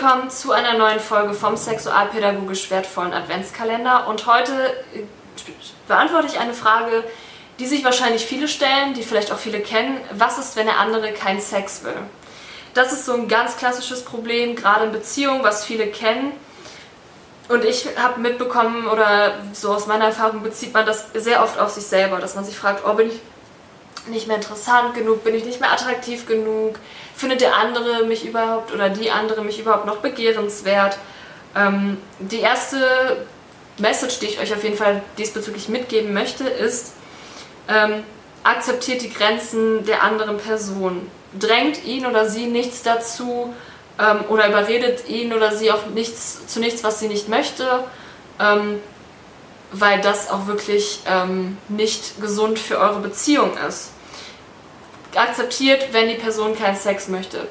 willkommen zu einer neuen Folge vom sexualpädagogisch wertvollen Adventskalender. Und heute äh, beantworte ich eine Frage, die sich wahrscheinlich viele stellen, die vielleicht auch viele kennen. Was ist, wenn der andere keinen Sex will? Das ist so ein ganz klassisches Problem, gerade in Beziehungen, was viele kennen. Und ich habe mitbekommen, oder so aus meiner Erfahrung bezieht man das sehr oft auf sich selber, dass man sich fragt, oh, bin ich nicht mehr interessant genug, bin ich nicht mehr attraktiv genug, findet der andere mich überhaupt oder die andere mich überhaupt noch begehrenswert. Ähm, die erste Message, die ich euch auf jeden Fall diesbezüglich mitgeben möchte, ist, ähm, akzeptiert die Grenzen der anderen Person. Drängt ihn oder sie nichts dazu ähm, oder überredet ihn oder sie auch nichts zu nichts, was sie nicht möchte, ähm, weil das auch wirklich ähm, nicht gesund für eure Beziehung ist. Akzeptiert, wenn die Person keinen Sex möchte.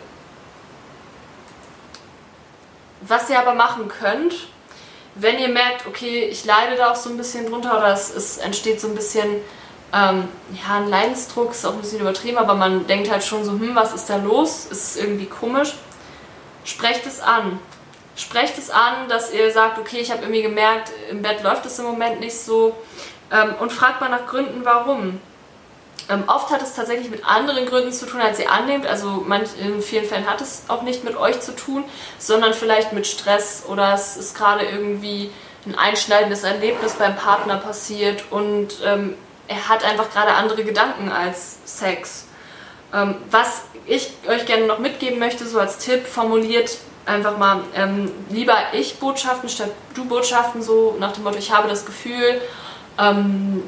Was ihr aber machen könnt, wenn ihr merkt, okay, ich leide da auch so ein bisschen drunter oder es, es entsteht so ein bisschen ähm, ja, ein Leidensdruck, ist auch ein bisschen übertrieben, aber man denkt halt schon so, hm, was ist da los? Ist es irgendwie komisch? Sprecht es an. Sprecht es an, dass ihr sagt, okay, ich habe irgendwie gemerkt, im Bett läuft es im Moment nicht so. Ähm, und fragt mal nach Gründen, warum. Ähm, oft hat es tatsächlich mit anderen Gründen zu tun, als ihr annehmt. Also manch, in vielen Fällen hat es auch nicht mit euch zu tun, sondern vielleicht mit Stress oder es ist gerade irgendwie ein einschneidendes Erlebnis beim Partner passiert und ähm, er hat einfach gerade andere Gedanken als Sex. Ähm, was ich euch gerne noch mitgeben möchte, so als Tipp, formuliert einfach mal ähm, lieber ich Botschaften statt du Botschaften, so nach dem Motto, ich habe das Gefühl, ähm,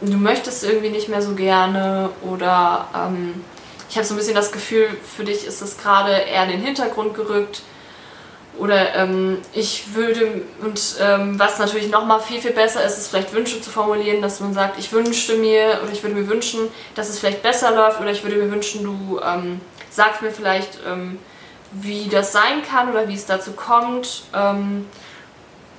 du möchtest irgendwie nicht mehr so gerne oder ähm, ich habe so ein bisschen das Gefühl, für dich ist es gerade eher in den Hintergrund gerückt. Oder ähm, ich würde, und ähm, was natürlich nochmal viel, viel besser ist, ist vielleicht Wünsche zu formulieren, dass man sagt, ich wünschte mir oder ich würde mir wünschen, dass es vielleicht besser läuft oder ich würde mir wünschen, du ähm, sagst mir vielleicht, ähm, wie das sein kann oder wie es dazu kommt. Ähm,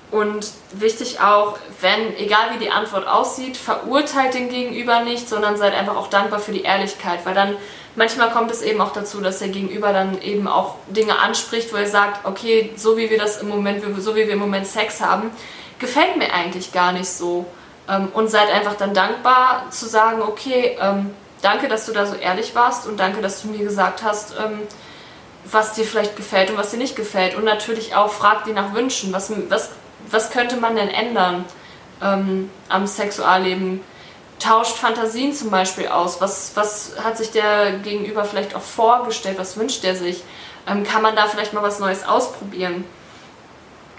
und wichtig auch, wenn, egal wie die Antwort aussieht, verurteilt den Gegenüber nicht, sondern seid einfach auch dankbar für die Ehrlichkeit, weil dann manchmal kommt es eben auch dazu, dass der Gegenüber dann eben auch Dinge anspricht, wo er sagt, okay, so wie wir das im Moment, so wie wir im Moment Sex haben, gefällt mir eigentlich gar nicht so. Ähm, und seid einfach dann dankbar zu sagen, okay, ähm, danke, dass du da so ehrlich warst und danke, dass du mir gesagt hast, ähm, was dir vielleicht gefällt und was dir nicht gefällt. Und natürlich auch fragt die nach Wünschen. Was, was was könnte man denn ändern ähm, am Sexualleben? Tauscht Fantasien zum Beispiel aus. Was, was hat sich der Gegenüber vielleicht auch vorgestellt? Was wünscht er sich? Ähm, kann man da vielleicht mal was Neues ausprobieren?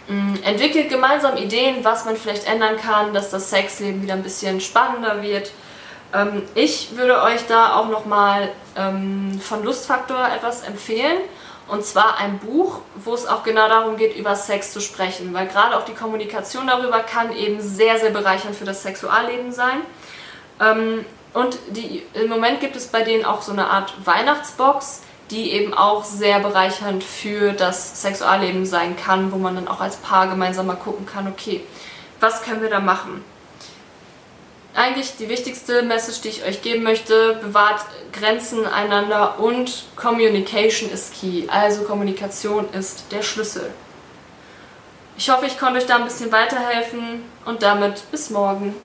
Ähm, entwickelt gemeinsam Ideen, was man vielleicht ändern kann, dass das Sexleben wieder ein bisschen spannender wird. Ähm, ich würde euch da auch nochmal ähm, von Lustfaktor etwas empfehlen. Und zwar ein Buch, wo es auch genau darum geht, über Sex zu sprechen. Weil gerade auch die Kommunikation darüber kann eben sehr, sehr bereichernd für das Sexualleben sein. Ähm, und die, im Moment gibt es bei denen auch so eine Art Weihnachtsbox, die eben auch sehr bereichernd für das Sexualleben sein kann, wo man dann auch als Paar gemeinsam mal gucken kann, okay, was können wir da machen? Eigentlich die wichtigste Message, die ich euch geben möchte, bewahrt Grenzen einander und Communication ist key. Also Kommunikation ist der Schlüssel. Ich hoffe, ich konnte euch da ein bisschen weiterhelfen und damit bis morgen.